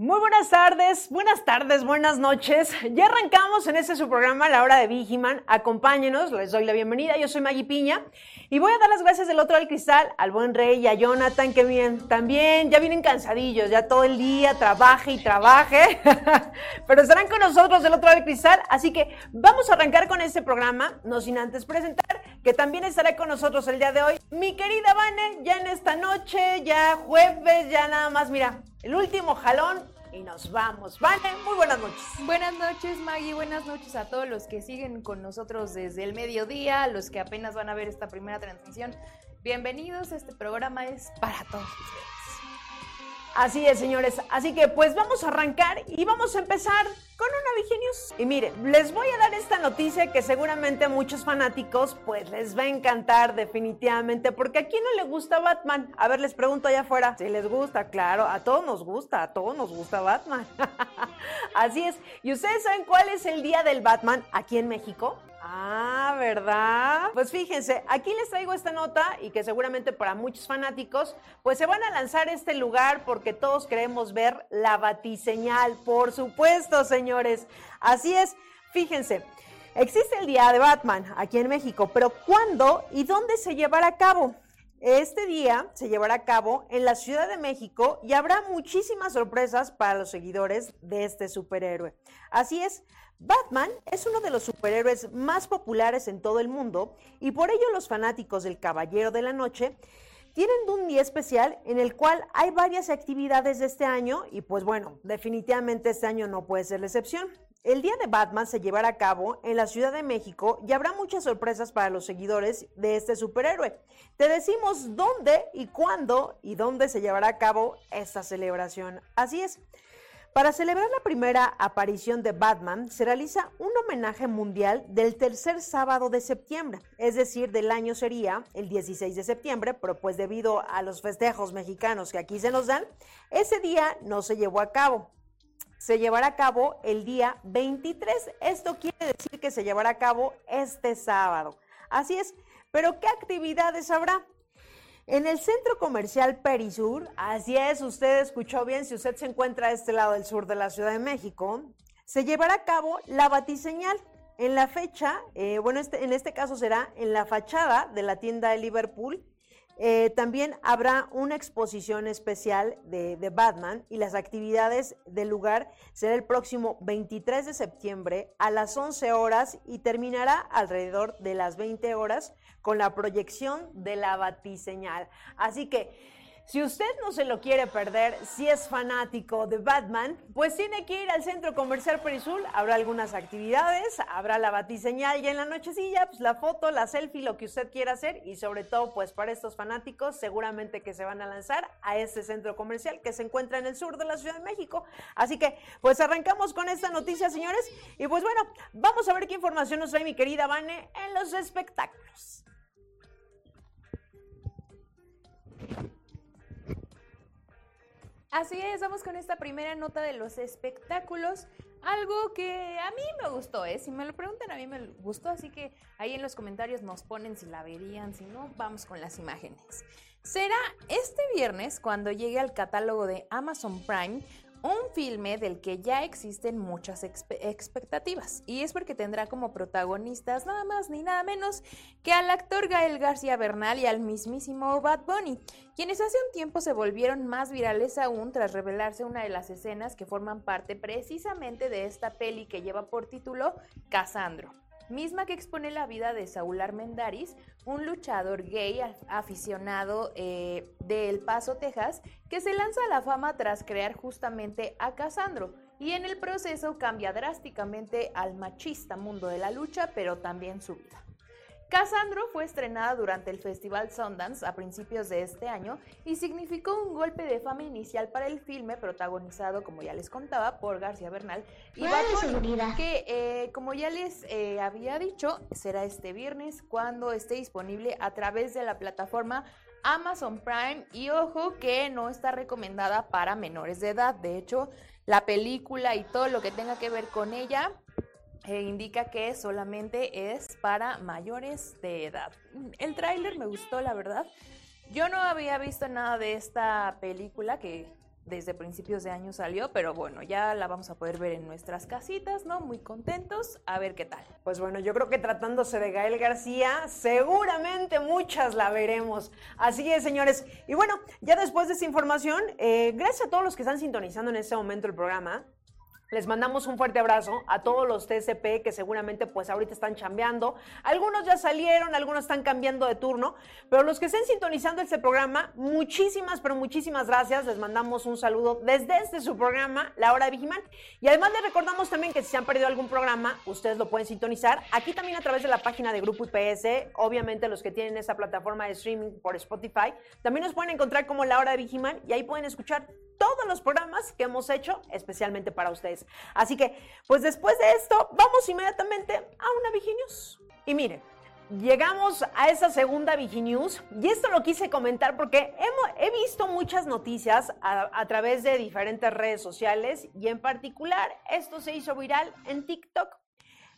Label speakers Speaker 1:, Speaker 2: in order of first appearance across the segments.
Speaker 1: Muy buenas tardes, buenas tardes, buenas noches. Ya arrancamos en este su programa, La Hora de Vigiman. Acompáñenos, les doy la bienvenida. Yo soy Maggie Piña y voy a dar las gracias del otro del cristal al buen rey y a Jonathan, que bien, también ya vienen cansadillos, ya todo el día trabaje y trabaje, pero estarán con nosotros del otro del cristal. Así que vamos a arrancar con este programa, no sin antes presentar que también estará con nosotros el día de hoy mi querida Vane, ya en esta noche, ya jueves, ya nada más, mira, el último jalón y nos vamos. Vale, muy buenas noches.
Speaker 2: Buenas noches, Maggie. Buenas noches a todos los que siguen con nosotros desde el mediodía, los que apenas van a ver esta primera transmisión. Bienvenidos, este programa es para todos ustedes.
Speaker 1: Así es, señores. Así que pues vamos a arrancar y vamos a empezar con una Vigenius. Y miren, les voy a dar esta noticia que seguramente a muchos fanáticos pues les va a encantar definitivamente, porque a quién no le gusta Batman. A ver, les pregunto allá afuera. Si les gusta, claro, a todos nos gusta, a todos nos gusta Batman. Así es. ¿Y ustedes saben cuál es el día del Batman aquí en México? Ah, ¿verdad? Pues fíjense, aquí les traigo esta nota y que seguramente para muchos fanáticos, pues se van a lanzar este lugar porque todos queremos ver la batiseñal, por supuesto, señores. Así es, fíjense. Existe el Día de Batman aquí en México, pero ¿cuándo y dónde se llevará a cabo? Este día se llevará a cabo en la Ciudad de México y habrá muchísimas sorpresas para los seguidores de este superhéroe. Así es, Batman es uno de los superhéroes más populares en todo el mundo y por ello los fanáticos del Caballero de la Noche tienen un día especial en el cual hay varias actividades de este año y pues bueno, definitivamente este año no puede ser la excepción. El día de Batman se llevará a cabo en la Ciudad de México y habrá muchas sorpresas para los seguidores de este superhéroe. Te decimos dónde y cuándo y dónde se llevará a cabo esta celebración. Así es. Para celebrar la primera aparición de Batman, se realiza un homenaje mundial del tercer sábado de septiembre, es decir, del año sería el 16 de septiembre, pero pues debido a los festejos mexicanos que aquí se nos dan, ese día no se llevó a cabo. Se llevará a cabo el día 23. Esto quiere decir que se llevará a cabo este sábado. Así es, pero ¿qué actividades habrá? En el centro comercial Perisur, así es, usted escuchó bien, si usted se encuentra a este lado del sur de la Ciudad de México, se llevará a cabo la batiseñal. En la fecha, eh, bueno, este, en este caso será en la fachada de la tienda de Liverpool eh, también habrá una exposición especial de, de, Batman y las actividades del lugar será el próximo 23 de septiembre a las 11 horas y terminará alrededor de las 20 horas con la proyección de la batiseñal. Así que si usted no se lo quiere perder, si es fanático de Batman, pues tiene que ir al centro comercial Perisul. Habrá algunas actividades, habrá la batiseñal y en la nochecilla, pues la foto, la selfie, lo que usted quiera hacer y sobre todo, pues para estos fanáticos, seguramente que se van a lanzar a este centro comercial que se encuentra en el sur de la Ciudad de México. Así que, pues arrancamos con esta noticia, señores. Y pues bueno, vamos a ver qué información nos trae mi querida Vane en los espectáculos.
Speaker 2: Así es, vamos con esta primera nota de los espectáculos. Algo que a mí me gustó, ¿eh? Si me lo preguntan, a mí me gustó, así que ahí en los comentarios nos ponen si la verían, si no, vamos con las imágenes. Será este viernes cuando llegue al catálogo de Amazon Prime un filme del que ya existen muchas expectativas y es porque tendrá como protagonistas nada más ni nada menos que al actor Gael García Bernal y al mismísimo Bad Bunny, quienes hace un tiempo se volvieron más virales aún tras revelarse una de las escenas que forman parte precisamente de esta peli que lleva por título Casandro misma que expone la vida de Saúl Armendaris, un luchador gay aficionado eh, de El Paso, Texas, que se lanza a la fama tras crear justamente a Casandro y en el proceso cambia drásticamente al machista mundo de la lucha, pero también su vida. Cassandro fue estrenada durante el Festival Sundance a principios de este año y significó un golpe de fama inicial para el filme protagonizado, como ya les contaba, por García Bernal y Bad que eh, como ya les eh, había dicho, será este viernes cuando esté disponible a través de la plataforma Amazon Prime y ojo que no está recomendada para menores de edad. De hecho, la película y todo lo que tenga que ver con ella indica que solamente es para mayores de edad. El tráiler me gustó, la verdad. Yo no había visto nada de esta película que desde principios de año salió, pero bueno, ya la vamos a poder ver en nuestras casitas, ¿no? Muy contentos, a ver qué tal.
Speaker 1: Pues bueno, yo creo que tratándose de Gael García, seguramente muchas la veremos. Así es, señores. Y bueno, ya después de esta información, eh, gracias a todos los que están sintonizando en este momento el programa. Les mandamos un fuerte abrazo a todos los TCP que seguramente pues ahorita están chambeando. Algunos ya salieron, algunos están cambiando de turno, pero los que estén sintonizando este programa, muchísimas, pero muchísimas gracias. Les mandamos un saludo desde este su programa, La Hora de Vigiman. Y además les recordamos también que si se han perdido algún programa, ustedes lo pueden sintonizar aquí también a través de la página de Grupo IPS. Obviamente los que tienen esa plataforma de streaming por Spotify, también nos pueden encontrar como La Hora de Vigiman y ahí pueden escuchar todos los programas que hemos hecho especialmente para ustedes. Así que, pues después de esto, vamos inmediatamente a una Viginews. Y miren, llegamos a esa segunda Viginews y esto lo quise comentar porque he visto muchas noticias a, a través de diferentes redes sociales y en particular esto se hizo viral en TikTok.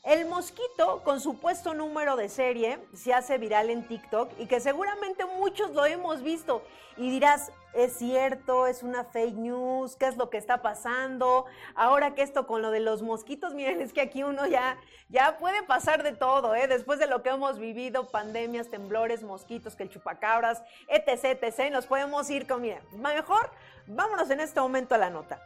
Speaker 1: El mosquito con supuesto número de serie se hace viral en TikTok y que seguramente muchos lo hemos visto y dirás, es cierto, es una fake news, ¿qué es lo que está pasando? Ahora que esto con lo de los mosquitos, miren, es que aquí uno ya, ya puede pasar de todo, ¿eh? Después de lo que hemos vivido, pandemias, temblores, mosquitos, que el chupacabras, etc, etc, nos podemos ir con, miren, mejor vámonos en este momento a la nota.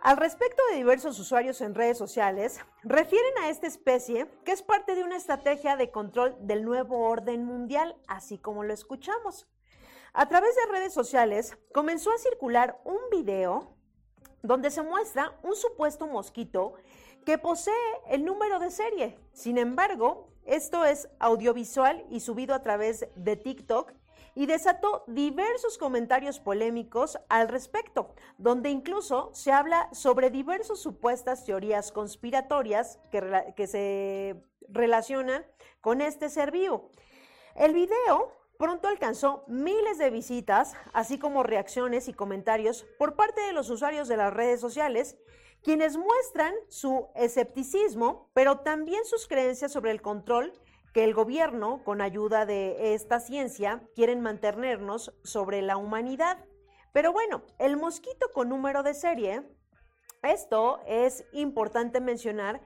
Speaker 1: Al respecto de diversos usuarios en redes sociales, refieren a esta especie que es parte de una estrategia de control del nuevo orden mundial, así como lo escuchamos. A través de redes sociales comenzó a circular un video donde se muestra un supuesto mosquito que posee el número de serie. Sin embargo, esto es audiovisual y subido a través de TikTok y desató diversos comentarios polémicos al respecto, donde incluso se habla sobre diversas supuestas teorías conspiratorias que, que se relacionan con este ser vivo. El video pronto alcanzó miles de visitas, así como reacciones y comentarios por parte de los usuarios de las redes sociales, quienes muestran su escepticismo, pero también sus creencias sobre el control que el gobierno, con ayuda de esta ciencia, quieren mantenernos sobre la humanidad. Pero bueno, el mosquito con número de serie, esto es importante mencionar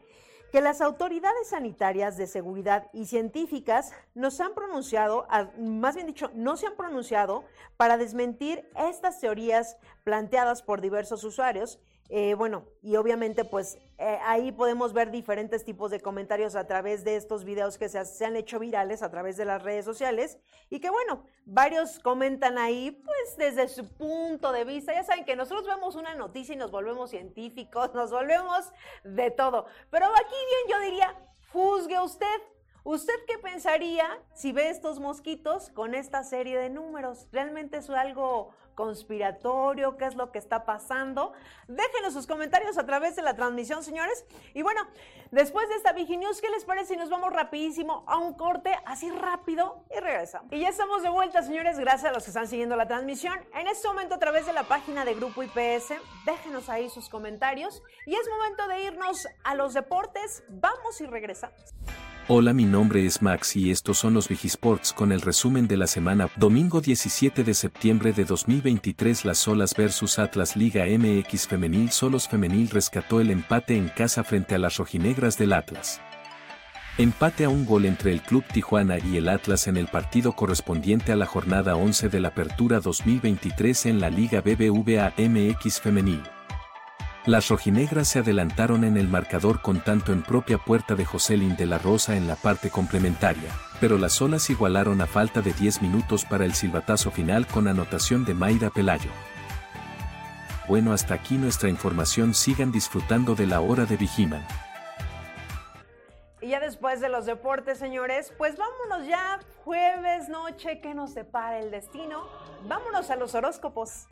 Speaker 1: que las autoridades sanitarias de seguridad y científicas nos han pronunciado, más bien dicho, no se han pronunciado para desmentir estas teorías planteadas por diversos usuarios eh, bueno, y obviamente pues eh, ahí podemos ver diferentes tipos de comentarios a través de estos videos que se, se, han hecho virales a través de las redes sociales y que bueno, varios comentan ahí pues desde su punto de vista. Ya saben que nosotros vemos una noticia y nos volvemos científicos, nos volvemos de todo. Pero aquí bien yo diría, juzgue usted. ¿Usted qué pensaría si ve estos mosquitos con esta serie de números? ¿Realmente es algo conspiratorio, qué es lo que está pasando. Déjenos sus comentarios a través de la transmisión, señores. Y bueno, después de esta Viginews, ¿qué les parece si nos vamos rapidísimo a un corte, así rápido, y regresamos? Y ya estamos de vuelta, señores, gracias a los que están siguiendo la transmisión. En este momento, a través de la página de Grupo IPS, déjenos ahí sus comentarios. Y es momento de irnos a los deportes. Vamos y regresamos.
Speaker 3: Hola, mi nombre es Max y estos son los Vigisports con el resumen de la semana. Domingo 17 de septiembre de 2023 Las Solas versus Atlas Liga MX Femenil Solos Femenil rescató el empate en casa frente a las rojinegras del Atlas. Empate a un gol entre el Club Tijuana y el Atlas en el partido correspondiente a la jornada 11 de la Apertura 2023 en la Liga BBVA MX Femenil. Las rojinegras se adelantaron en el marcador con tanto en propia puerta de Joselín de la Rosa en la parte complementaria, pero las olas igualaron a falta de 10 minutos para el silbatazo final con anotación de Mayra Pelayo. Bueno, hasta aquí nuestra información. Sigan disfrutando de la hora de Vigiman
Speaker 1: ya después de los deportes, señores, pues vámonos ya jueves noche, que nos depara el destino. Vámonos a los horóscopos.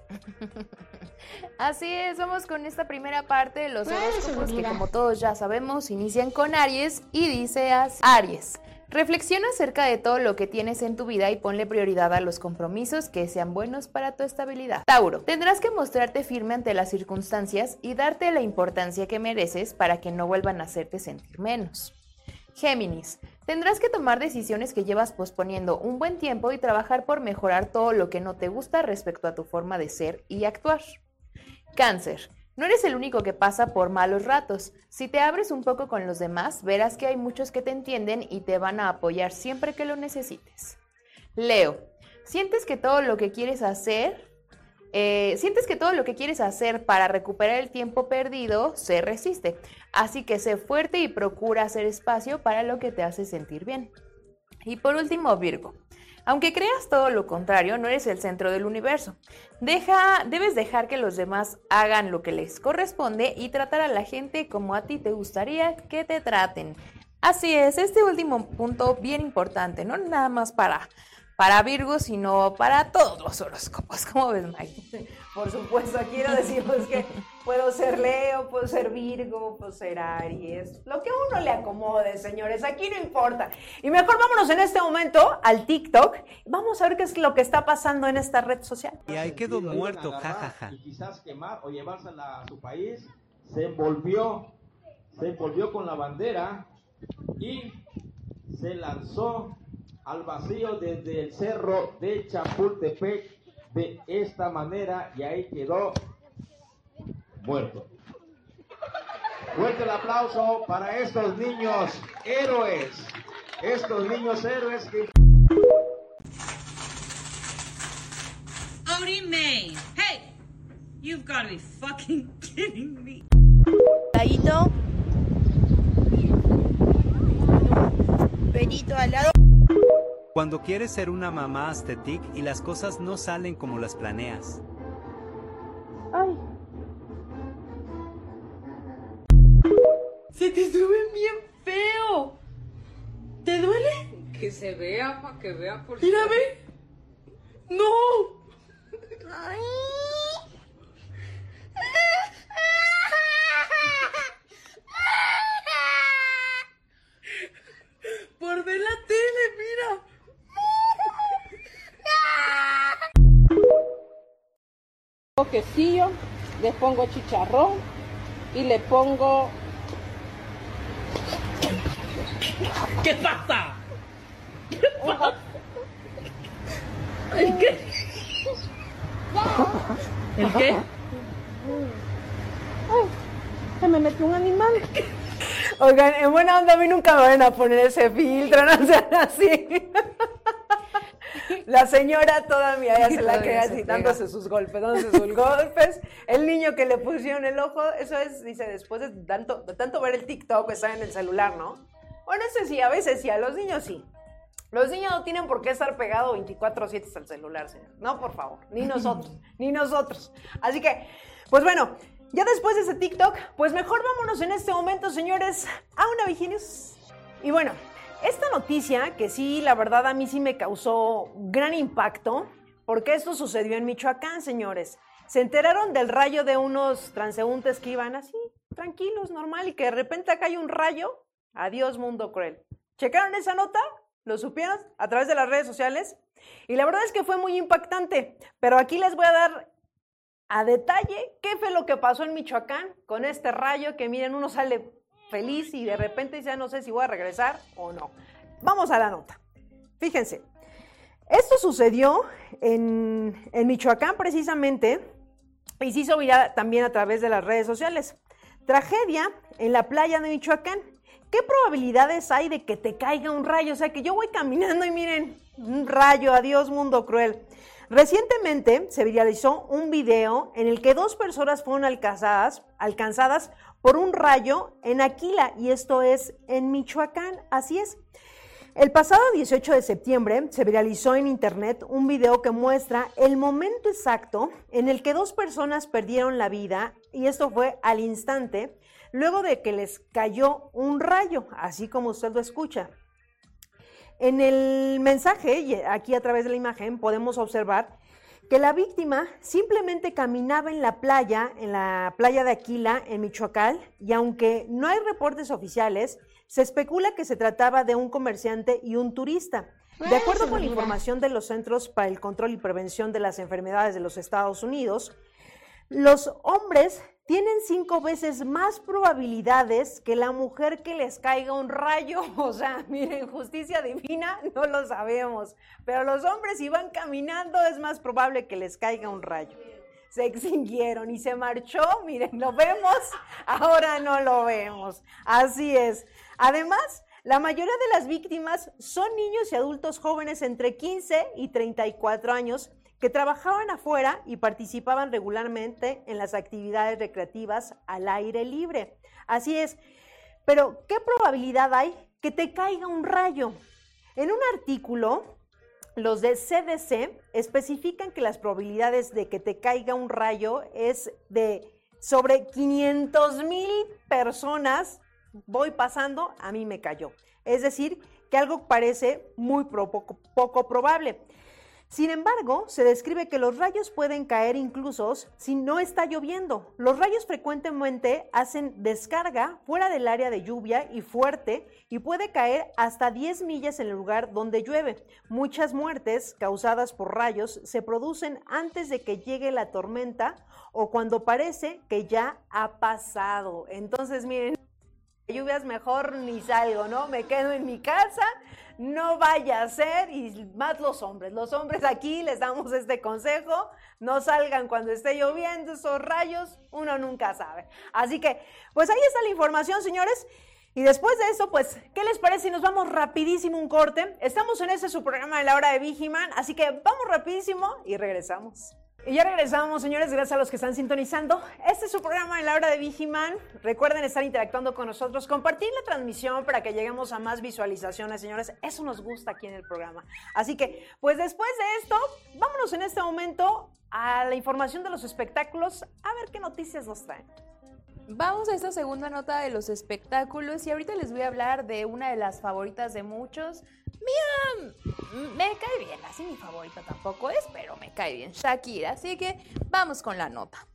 Speaker 2: Así es, vamos con esta primera parte de los horóscopos que como todos ya sabemos inician con Aries y dice Aries. Reflexiona acerca de todo lo que tienes en tu vida y ponle prioridad a los compromisos que sean buenos para tu estabilidad. Tauro, tendrás que mostrarte firme ante las circunstancias y darte la importancia que mereces para que no vuelvan a hacerte sentir menos. Géminis, tendrás que tomar decisiones que llevas posponiendo un buen tiempo y trabajar por mejorar todo lo que no te gusta respecto a tu forma de ser y actuar. Cáncer, no eres el único que pasa por malos ratos. Si te abres un poco con los demás, verás que hay muchos que te entienden y te van a apoyar siempre que lo necesites. Leo, sientes que todo lo que quieres hacer, eh, sientes que todo lo que quieres hacer para recuperar el tiempo perdido se resiste. Así que sé fuerte y procura hacer espacio para lo que te hace sentir bien. Y por último, Virgo. Aunque creas todo lo contrario, no eres el centro del universo. Deja, debes dejar que los demás hagan lo que les corresponde y tratar a la gente como a ti te gustaría que te traten. Así es, este último punto bien importante, no nada más para para Virgo, sino para todos los horóscopos. ¿Cómo ves, Mike?
Speaker 1: Por supuesto, quiero decirles que puedo ser Leo, puedo ser Virgo, puedo ser Aries, lo que uno le acomode, señores, aquí no importa. Y mejor vámonos en este momento al TikTok, vamos a ver qué es lo que está pasando en esta red social.
Speaker 4: Y ahí quedó muerto, jajaja.
Speaker 5: Y quizás quemar o llevársela a su país, se envolvió, se envolvió con la bandera y se lanzó al vacío desde el cerro de Chapultepec de esta manera y ahí quedó muerto. Fuerte el aplauso para estos niños héroes, estos niños héroes que...
Speaker 6: Odie May, hey, you've got to be fucking kidding me.
Speaker 7: Ladito. Perito al lado.
Speaker 4: Cuando quieres ser una mamá estetic y las cosas no salen como las planeas.
Speaker 7: Ay.
Speaker 6: Se te sube bien feo. ¿Te duele?
Speaker 8: Que se vea para que vea por
Speaker 6: Mírame. No.
Speaker 7: Ay.
Speaker 8: Quesillo, le pongo chicharrón y le pongo
Speaker 6: ¿Qué pasa? ¿Qué pasa? ¿El qué? ¿El qué?
Speaker 7: Se me metió un animal.
Speaker 1: Oigan, en buena onda a mí nunca me van a poner ese filtro, no sean así. La señora todavía ya se la queda así, dándose sus golpes, dándose sus golpes. El niño que le pusieron el ojo, eso es, dice, después de tanto, de tanto ver el TikTok, está en el celular, ¿no? Bueno, ese sí, a veces sí, a los niños sí. Los niños no tienen por qué estar pegados 24-7 al celular, señor. No, por favor, ni nosotros, ni nosotros. Así que, pues bueno, ya después de ese TikTok, pues mejor vámonos en este momento, señores, a una Viginius. Y bueno, esta noticia, que sí, la verdad a mí sí me causó gran impacto, porque esto sucedió en Michoacán, señores. Se enteraron del rayo de unos transeúntes que iban así, tranquilos, normal, y que de repente acá hay un rayo. Adiós, mundo cruel. ¿Checaron esa nota? ¿Lo supieron a través de las redes sociales? Y la verdad es que fue muy impactante, pero aquí les voy a dar a detalle qué fue lo que pasó en Michoacán con este rayo que miren, uno sale feliz y de repente ya no sé si voy a regresar o no. Vamos a la nota. Fíjense, esto sucedió en, en Michoacán precisamente y se hizo viral también a través de las redes sociales. Tragedia en la playa de Michoacán. ¿Qué probabilidades hay de que te caiga un rayo? O sea, que yo voy caminando y miren, un rayo, adiós mundo cruel. Recientemente se viralizó un video en el que dos personas fueron alcanzadas, alcanzadas por un rayo en Aquila y esto es en Michoacán, así es. El pasado 18 de septiembre se viralizó en internet un video que muestra el momento exacto en el que dos personas perdieron la vida y esto fue al instante, luego de que les cayó un rayo, así como usted lo escucha. En el mensaje, aquí a través de la imagen, podemos observar que la víctima simplemente caminaba en la playa, en la playa de Aquila, en Michoacán, y aunque no hay reportes oficiales, se especula que se trataba de un comerciante y un turista. De acuerdo con la información de los Centros para el Control y Prevención de las Enfermedades de los Estados Unidos, los hombres tienen cinco veces más probabilidades que la mujer que les caiga un rayo. O sea, miren, justicia divina, no lo sabemos. Pero los hombres si van caminando es más probable que les caiga un rayo. Se extinguieron y se marchó, miren, lo vemos, ahora no lo vemos. Así es. Además, la mayoría de las víctimas son niños y adultos jóvenes entre 15 y 34 años que trabajaban afuera y participaban regularmente en las actividades recreativas al aire libre. Así es, pero ¿qué probabilidad hay que te caiga un rayo? En un artículo, los de CDC especifican que las probabilidades de que te caiga un rayo es de sobre 500 mil personas voy pasando, a mí me cayó. Es decir, que algo parece muy poco, poco probable. Sin embargo, se describe que los rayos pueden caer incluso si no está lloviendo. Los rayos frecuentemente hacen descarga fuera del área de lluvia y fuerte y puede caer hasta 10 millas en el lugar donde llueve. Muchas muertes causadas por rayos se producen antes de que llegue la tormenta o cuando parece que ya ha pasado. Entonces, miren, lluvias mejor ni salgo, ¿no? Me quedo en mi casa, no vaya a ser, y más los hombres. Los hombres aquí les damos este consejo, no salgan cuando esté lloviendo, esos rayos, uno nunca sabe. Así que, pues ahí está la información, señores. Y después de eso, pues, ¿qué les parece si nos vamos rapidísimo un corte? Estamos en ese su programa de la hora de Vigiman, así que vamos rapidísimo y regresamos. Y ya regresamos, señores, gracias a los que están sintonizando. Este es su programa en la hora de Vigiman. Recuerden estar interactuando con nosotros, compartir la transmisión para que lleguemos a más visualizaciones, señores. Eso nos gusta aquí en el programa. Así que, pues después de esto, vámonos en este momento a la información de los espectáculos, a ver qué noticias nos traen.
Speaker 2: Vamos a esta segunda nota de los espectáculos y ahorita les voy a hablar de una de las favoritas de muchos. Mía, me cae bien, así mi favorita tampoco es, pero me cae bien Shakira, así que vamos con la nota.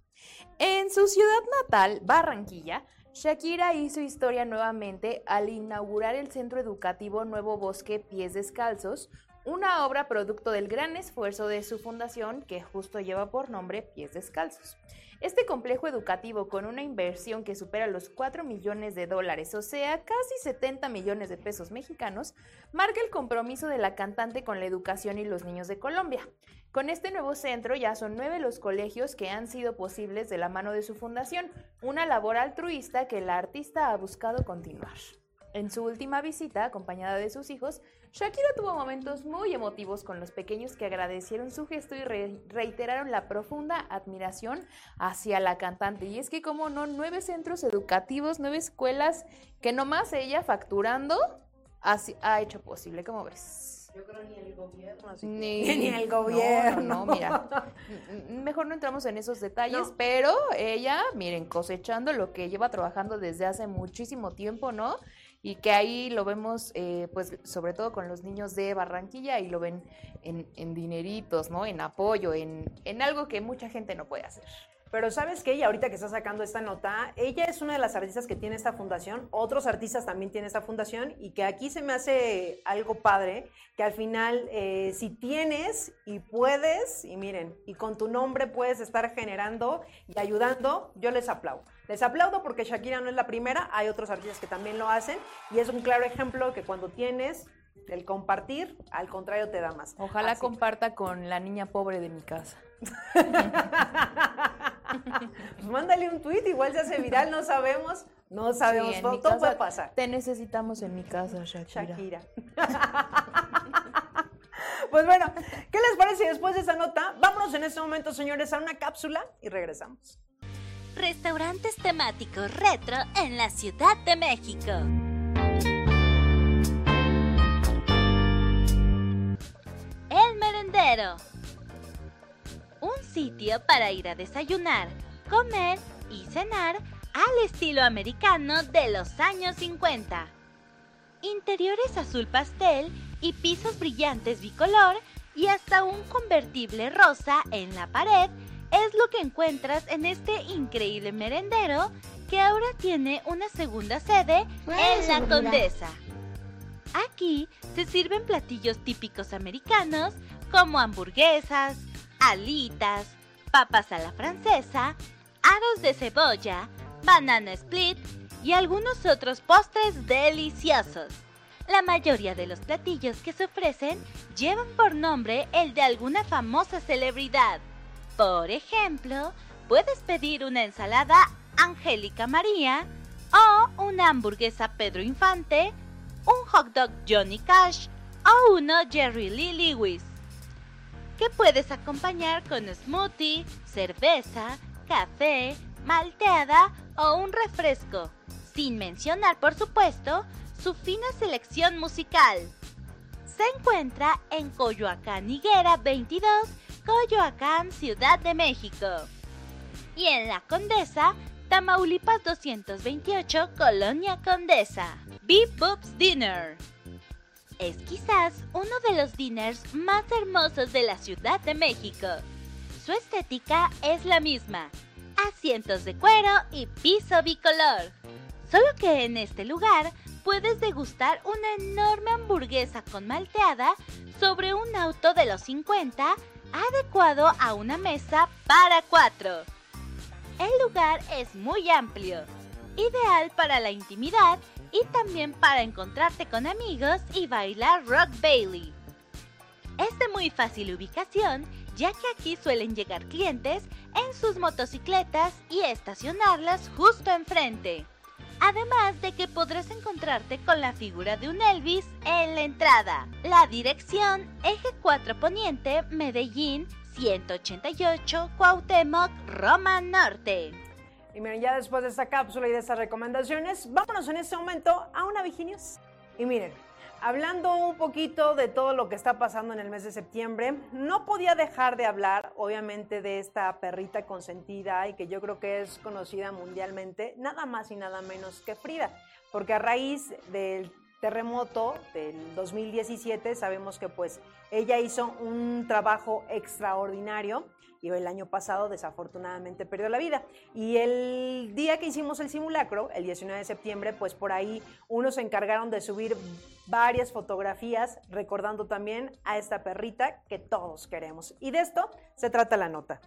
Speaker 2: En su ciudad natal, Barranquilla, Shakira hizo historia nuevamente al inaugurar el centro educativo Nuevo Bosque Pies Descalzos, una obra producto del gran esfuerzo de su fundación que justo lleva por nombre Pies Descalzos. Este complejo educativo con una inversión que supera los 4 millones de dólares, o sea, casi 70 millones de pesos mexicanos, marca el compromiso de la cantante con la educación y los niños de Colombia. Con este nuevo centro ya son nueve los colegios que han sido posibles de la mano de su fundación, una labor altruista que la artista ha buscado continuar. En su última visita, acompañada de sus hijos, Shakira tuvo momentos muy emotivos con los pequeños que agradecieron su gesto y reiteraron la profunda admiración hacia la cantante. Y es que, como no, nueve centros educativos, nueve escuelas que nomás ella facturando ha hecho posible, ¿cómo ves?
Speaker 1: Yo creo ni el gobierno.
Speaker 2: Ni, el gobierno. No, mira. Mejor no entramos en esos detalles, pero ella, miren, cosechando lo que lleva trabajando desde hace muchísimo tiempo, ¿no? Y que ahí lo vemos, eh, pues sobre todo con los niños de Barranquilla y lo ven en, dineritos, ¿no? En apoyo, en, en algo que mucha gente no puede hacer.
Speaker 1: Pero sabes que ella, ahorita que está sacando esta nota, ella es una de las artistas que tiene esta fundación, otros artistas también tienen esta fundación y que aquí se me hace algo padre, que al final eh, si tienes y puedes, y miren, y con tu nombre puedes estar generando y ayudando, yo les aplaudo. Les aplaudo porque Shakira no es la primera, hay otros artistas que también lo hacen y es un claro ejemplo que cuando tienes el compartir, al contrario te da más.
Speaker 2: Ojalá comparta con la niña pobre de mi casa.
Speaker 1: pues mándale un tweet, igual se hace viral, no sabemos, no sabemos, todo, puede pasar.
Speaker 2: Te necesitamos en mi casa, Shakira.
Speaker 1: Shakira. pues bueno, ¿qué les parece después de esa nota? Vámonos en este momento, señores, a una cápsula y regresamos.
Speaker 9: Restaurantes temáticos retro en la Ciudad de México. El merendero un sitio para ir a desayunar, comer y cenar al estilo americano de los años 50. Interiores azul pastel y pisos brillantes bicolor y hasta un convertible rosa en la pared es lo que encuentras en este increíble merendero que ahora tiene una segunda sede en la Condesa. Aquí se sirven platillos típicos americanos como hamburguesas, alitas, papas a la francesa, aros de cebolla, banana split y algunos otros postres deliciosos. La mayoría de los platillos que se ofrecen llevan por nombre el de alguna famosa celebridad. Por ejemplo, puedes pedir una ensalada Angélica María o una hamburguesa Pedro Infante, un hot dog Johnny Cash o uno Jerry Lee Lewis, que puedes acompañar con smoothie, cerveza, café, malteada o un refresco, sin mencionar por supuesto su fina selección musical. Se encuentra en Coyoacán Higuera 22, Coyoacán, Ciudad de México. Y en La Condesa, Tamaulipas 228, Colonia Condesa. Beep Boobs Dinner. Es quizás uno de los dinners más hermosos de la Ciudad de México. Su estética es la misma, asientos de cuero y piso bicolor. Solo que en este lugar puedes degustar una enorme hamburguesa con malteada sobre un auto de los 50 adecuado a una mesa para cuatro. El lugar es muy amplio, ideal para la intimidad y también para encontrarte con amigos y bailar rock Bailey. Es de muy fácil ubicación, ya que aquí suelen llegar clientes en sus motocicletas y estacionarlas justo enfrente. Además de que podrás encontrarte con la figura de un Elvis en la entrada. La dirección, Eje 4 Poniente, Medellín, 188 Cuauhtémoc, Roma Norte.
Speaker 1: Y miren, ya después de esta cápsula y de estas recomendaciones, vámonos en este momento a una Viginius. Y miren, hablando un poquito de todo lo que está pasando en el mes de septiembre, no podía dejar de hablar, obviamente, de esta perrita consentida y que yo creo que es conocida mundialmente, nada más y nada menos que Frida, porque a raíz del terremoto del 2017 sabemos que pues ella hizo un trabajo extraordinario y el año pasado desafortunadamente perdió la vida. Y el día que hicimos el simulacro, el 19 de septiembre, pues por ahí unos se encargaron de subir varias fotografías recordando también a esta perrita que todos queremos. Y de esto se trata la nota.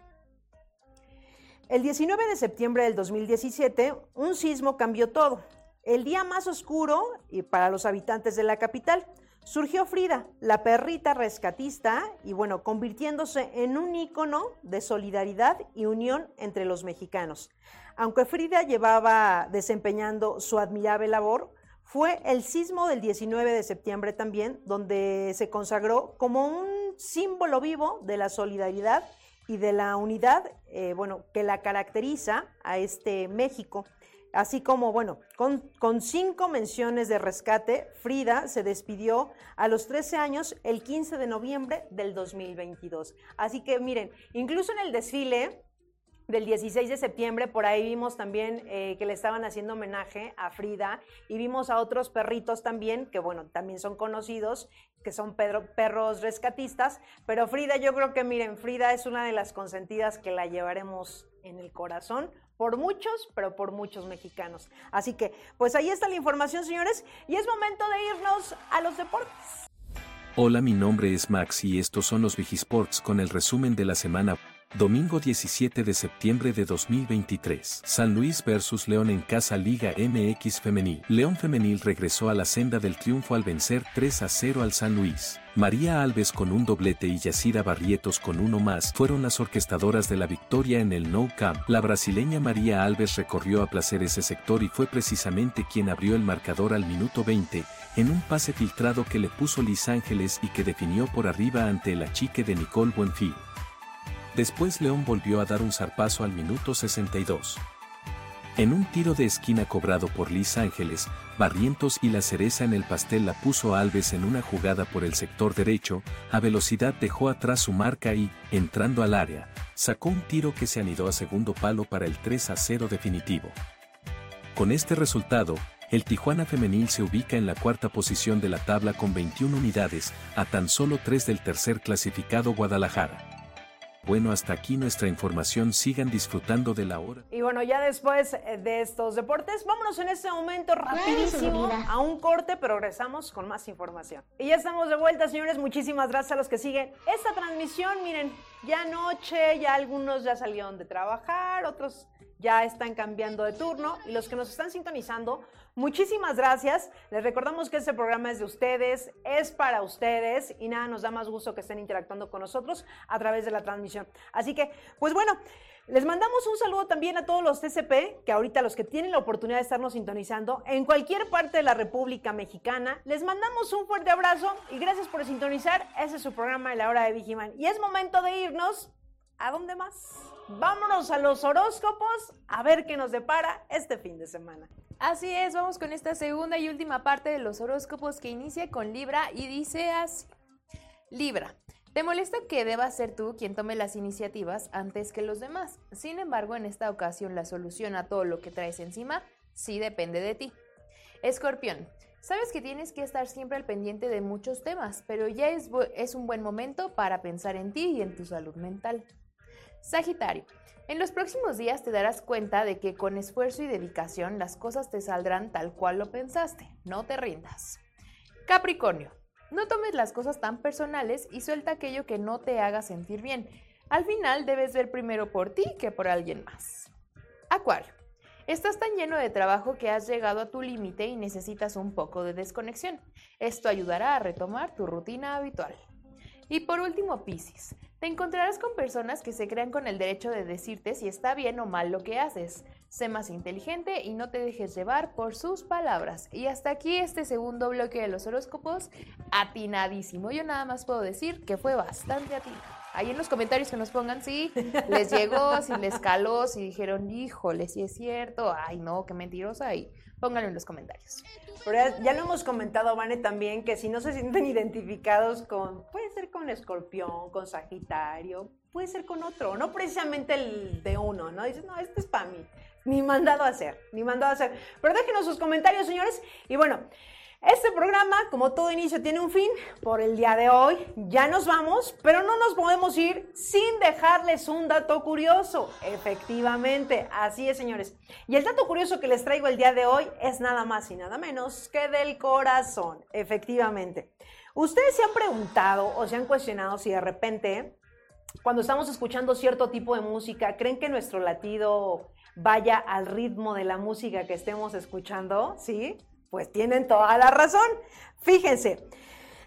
Speaker 1: El 19 de septiembre del 2017, un sismo cambió todo. El día más oscuro y para los habitantes de la capital. Surgió Frida, la perrita rescatista, y bueno, convirtiéndose en un ícono de solidaridad y unión entre los mexicanos. Aunque Frida llevaba desempeñando su admirable labor, fue el sismo del 19 de septiembre también, donde se consagró como un símbolo vivo de la solidaridad y de la unidad, eh, bueno, que la caracteriza a este México. Así como, bueno, con, cinco menciones de rescate, Frida se despidió a los 13 años el 15 de noviembre del 2022. Así que miren, incluso en el desfile del 16 de septiembre, por ahí vimos también eh, que le estaban haciendo homenaje a Frida y vimos a otros perritos también, que bueno, también son conocidos, que son perros rescatistas, pero Frida yo creo que miren, Frida es una de las consentidas que la llevaremos en el corazón por muchos, pero por muchos mexicanos. Así que, pues ahí está la información, señores, y es momento de irnos a los deportes.
Speaker 3: Hola, mi nombre es Max y estos son los Vigisports con el resumen de la semana. Domingo 17 de septiembre de 2023. San Luis versus León en casa Liga MX Femenil. León Femenil regresó a la senda del triunfo al vencer 3 a 0 al San Luis. María Alves con un doblete y Yacira Barrietos con uno más fueron las orquestadoras de la victoria en el No Camp. La brasileña María Alves recorrió a placer ese sector y fue precisamente quien abrió el marcador al minuto 20, en un pase filtrado que le puso Liz Ángeles y que definió por arriba ante el achique de Nicole Buenfil. Después León volvió a dar un zarpazo al minuto 62. En un tiro de esquina cobrado por Liz Ángeles, Barrientos y la cereza en el pastel la puso Alves en una jugada por el sector derecho, a velocidad dejó atrás su marca y, entrando al área, sacó un tiro que se anidó a segundo palo para el 3 a 0 definitivo. Con este resultado, el Tijuana femenil se ubica en la cuarta posición de la tabla con 21 unidades, a tan solo 3 del tercer clasificado Guadalajara. Bueno, hasta aquí nuestra información. Sigan disfrutando de la hora.
Speaker 1: Y bueno, ya después eh, de estos deportes, vámonos en este momento rapidísimo a un corte, pero regresamos con más información. Y ya estamos de vuelta, señores. Muchísimas gracias a los que siguen esta transmisión. Miren, ya anoche, ya algunos ya salieron de trabajar, otros ya están cambiando de turno y los que nos están sintonizando, muchísimas gracias. Les recordamos que este programa es de ustedes, es para ustedes y nada, nos da más gusto que estén interactuando con nosotros a través de la transmisión. Así que, pues bueno, les mandamos un saludo también a todos los TCP, que ahorita los que tienen la oportunidad de estarnos sintonizando en cualquier parte de la República Mexicana, les mandamos un fuerte abrazo y gracias por sintonizar. Ese es su programa de la hora de Vigiman. Y es momento de irnos. ¿A dónde más? Vámonos a los horóscopos a ver qué nos depara este fin de semana.
Speaker 2: Así es, vamos con esta segunda y última parte de los horóscopos que inicia con Libra y dice así. Libra, te molesta que debas ser tú quien tome las iniciativas antes que los demás. Sin embargo, en esta ocasión la solución a todo lo que traes encima sí depende de ti. Escorpión, sabes que tienes que estar siempre al pendiente de muchos temas, pero ya es, es un buen momento para pensar en ti y en tu salud mental. Sagitario, en los próximos días te darás cuenta de que con esfuerzo y dedicación las cosas te saldrán tal cual lo pensaste. No te rindas. Capricornio, no tomes las cosas tan personales y suelta aquello que no te haga sentir bien. Al final debes ver primero por ti que por alguien más. Acuario, estás tan lleno de trabajo que has llegado a tu límite y necesitas un poco de desconexión. Esto ayudará a retomar tu rutina habitual. Y por último, Piscis. Te encontrarás con personas que se crean con el derecho de decirte si está bien o mal lo que haces. Sé más inteligente y no te dejes llevar por sus palabras. Y hasta aquí este segundo bloque de los horóscopos, atinadísimo. Yo nada más puedo decir que fue bastante atinado. Ahí en los comentarios que nos pongan si les llegó, si les caló, si dijeron, híjole, si es cierto, ay no, qué mentirosa, y pónganlo en los comentarios.
Speaker 1: Pero ya lo hemos comentado, Vane, también, que si no se sienten identificados con, puede ser con escorpión, con sagitario, puede ser con otro, no precisamente el de uno, ¿no? Dices, no, este es para mí, ni mandado a hacer, ni mandado a hacer. Pero déjenos sus comentarios, señores, y bueno, este programa, como todo inicio, tiene un fin. Por el día de hoy ya nos vamos, pero no nos podemos ir sin dejarles un dato curioso. Efectivamente, así es, señores. Y el dato curioso que les traigo el día de hoy es nada más y nada menos que del corazón. Efectivamente. Ustedes se han preguntado o se han cuestionado si de repente, cuando estamos escuchando cierto tipo de música, creen que nuestro latido vaya al ritmo de la música que estemos escuchando, ¿sí? Pues tienen toda la razón. Fíjense,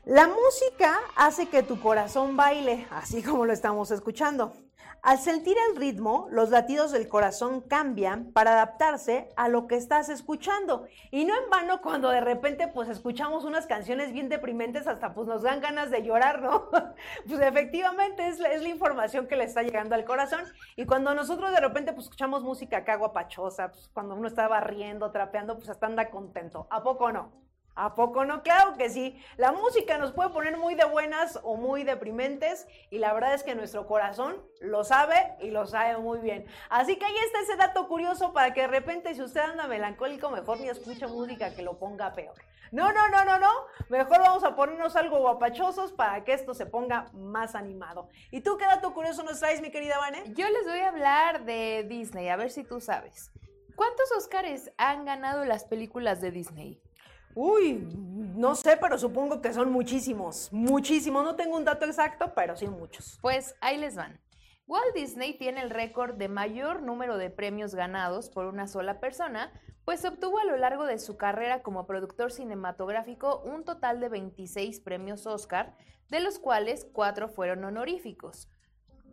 Speaker 1: la música hace que tu corazón baile, así como lo estamos escuchando. Al sentir el ritmo, los latidos del corazón cambian para adaptarse a lo que estás escuchando. Y no en vano cuando de repente pues escuchamos unas canciones bien deprimentes hasta pues nos dan ganas de llorar, ¿no? pues efectivamente es, es la información que le está llegando al corazón. Y cuando nosotros de repente pues escuchamos música acá guapachosa, pues cuando uno está barriendo, trapeando, pues hasta anda contento. ¿A poco no? ¿A poco no? Claro que sí. La música nos puede poner muy de buenas o muy deprimentes y la verdad es que nuestro corazón lo sabe y lo sabe muy bien. Así que ahí está ese dato curioso para que de repente si usted anda melancólico mejor ni escuche música que lo ponga peor. No, no, no, no, no. Mejor vamos a ponernos algo guapachosos para que esto se ponga más animado. ¿Y tú qué dato curioso nos traes, mi querida Vane?
Speaker 2: Yo les voy a hablar de Disney, a ver si tú sabes. ¿Cuántos Oscars han ganado las películas de Disney?
Speaker 1: Uy, no sé, pero supongo que son muchísimos, muchísimos. No tengo un dato exacto, pero sí muchos.
Speaker 2: Pues ahí les van. Walt Disney tiene el récord de mayor número de premios ganados por una sola persona, pues obtuvo a lo largo de su carrera como productor cinematográfico un total de 26 premios Oscar, de los cuales 4 fueron honoríficos.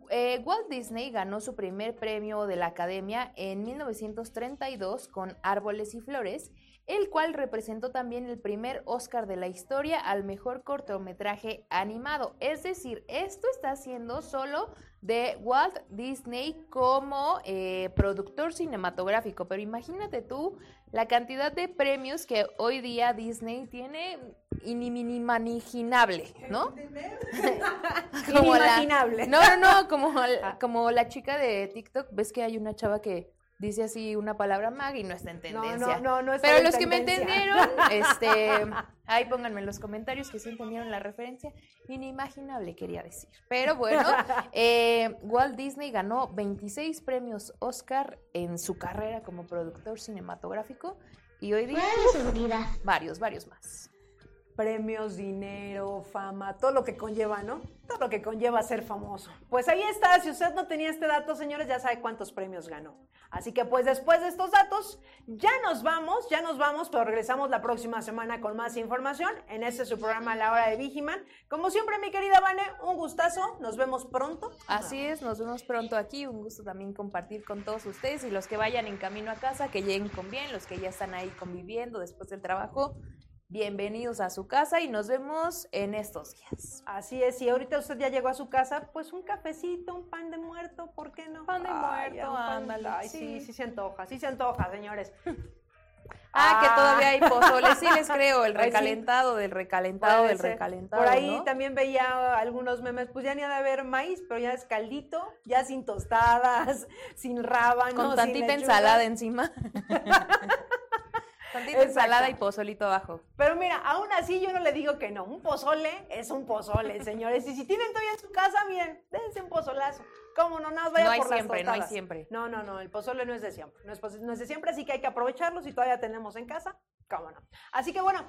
Speaker 2: Eh, Walt Disney ganó su primer premio de la Academia en 1932 con Árboles y Flores el cual representó también el primer Oscar de la historia al mejor cortometraje animado. Es decir, esto está haciendo solo de Walt Disney como eh, productor cinematográfico. Pero imagínate tú la cantidad de premios que hoy día Disney tiene inimaginable, ¿no?
Speaker 1: Como la- Inimaginable.
Speaker 2: no, no, no, como, la- como la chica de TikTok, ves que hay una chava que dice así una palabra mag y no está en
Speaker 1: No,
Speaker 2: tendencia.
Speaker 1: no, no, no está
Speaker 2: Pero
Speaker 1: en
Speaker 2: los que me entendieron, este, ahí pónganme en los comentarios que sí entendieron la referencia. Inimaginable quería decir. Pero bueno, eh, Walt Disney ganó 26 premios Oscar en su carrera como productor cinematográfico y hoy día varios, varios más.
Speaker 1: Premios, dinero, fama, todo lo que conlleva, ¿no? Todo lo que conlleva ser famoso. Pues ahí está, si usted no tenía este dato, señores, ya sabe cuántos premios ganó. Así que pues después de estos datos, ya nos vamos, ya nos vamos, pero regresamos la próxima semana con más información en este su programa La Hora de Vigiman. Como siempre, mi querida Vane, un gustazo, nos vemos pronto.
Speaker 2: Así es, nos vemos pronto aquí. Un gusto también compartir con todos ustedes y los que vayan en camino a casa, que lleguen con bien, los que ya están ahí conviviendo después del trabajo, bienvenidos a su casa y nos vemos en estos días.
Speaker 1: Así es, y ahorita usted ya llegó a su casa, pues un cafecito, un pan de muerto, ¿por qué no?
Speaker 2: Pan de
Speaker 1: Ay,
Speaker 2: muerto, ándale,
Speaker 1: Ay, sí,
Speaker 2: sí.
Speaker 1: sí se antoja, sí se antoja, señores.
Speaker 2: Ah, que todavía hay pozole, sí les creo, el recalentado del recalentado del recalentado.
Speaker 1: Por ahí
Speaker 2: ¿no?
Speaker 1: también veía algunos memes, pues ya ni ha de haber maíz, pero ya es caldito, ya sin tostadas, sin rábanos.
Speaker 2: Con tantita ensalada encima. Tantita ensalada y pozolito abajo.
Speaker 1: Pero mira, aún así yo no le digo que no. Un pozole es un pozole, señores. Y si tienen todavía en su casa, miren, dense un pozolazo. ¿Cómo no? Nada vaya
Speaker 2: No hay
Speaker 1: por las
Speaker 2: siempre, no hay siempre.
Speaker 1: No, no, no, el pozole no es de siempre. No es, no es de siempre, así que hay que aprovecharlo si todavía tenemos en casa. ¿Cómo no? Así que bueno,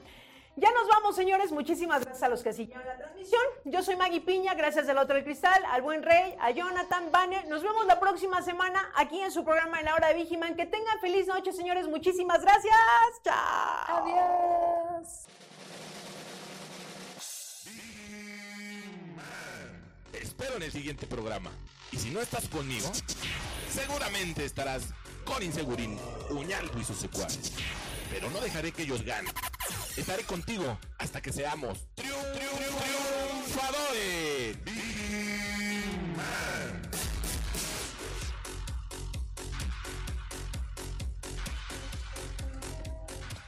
Speaker 1: ya nos vamos, señores. Muchísimas gracias a los que siguieron la transmisión. Yo soy Maggie Piña, gracias del otro del cristal, al buen Rey, a Jonathan, Banner. Nos vemos la próxima semana aquí en su programa En la Hora de Vigiman. Que tengan feliz noche, señores. Muchísimas gracias. Chao.
Speaker 2: Adiós.
Speaker 10: Te espero en el siguiente programa. Y si no estás conmigo, seguramente estarás con Insegurín, Uñaldo y sus secuaces. Pero no dejaré que ellos ganen. Estaré contigo hasta que seamos triun- triun- triunfadores.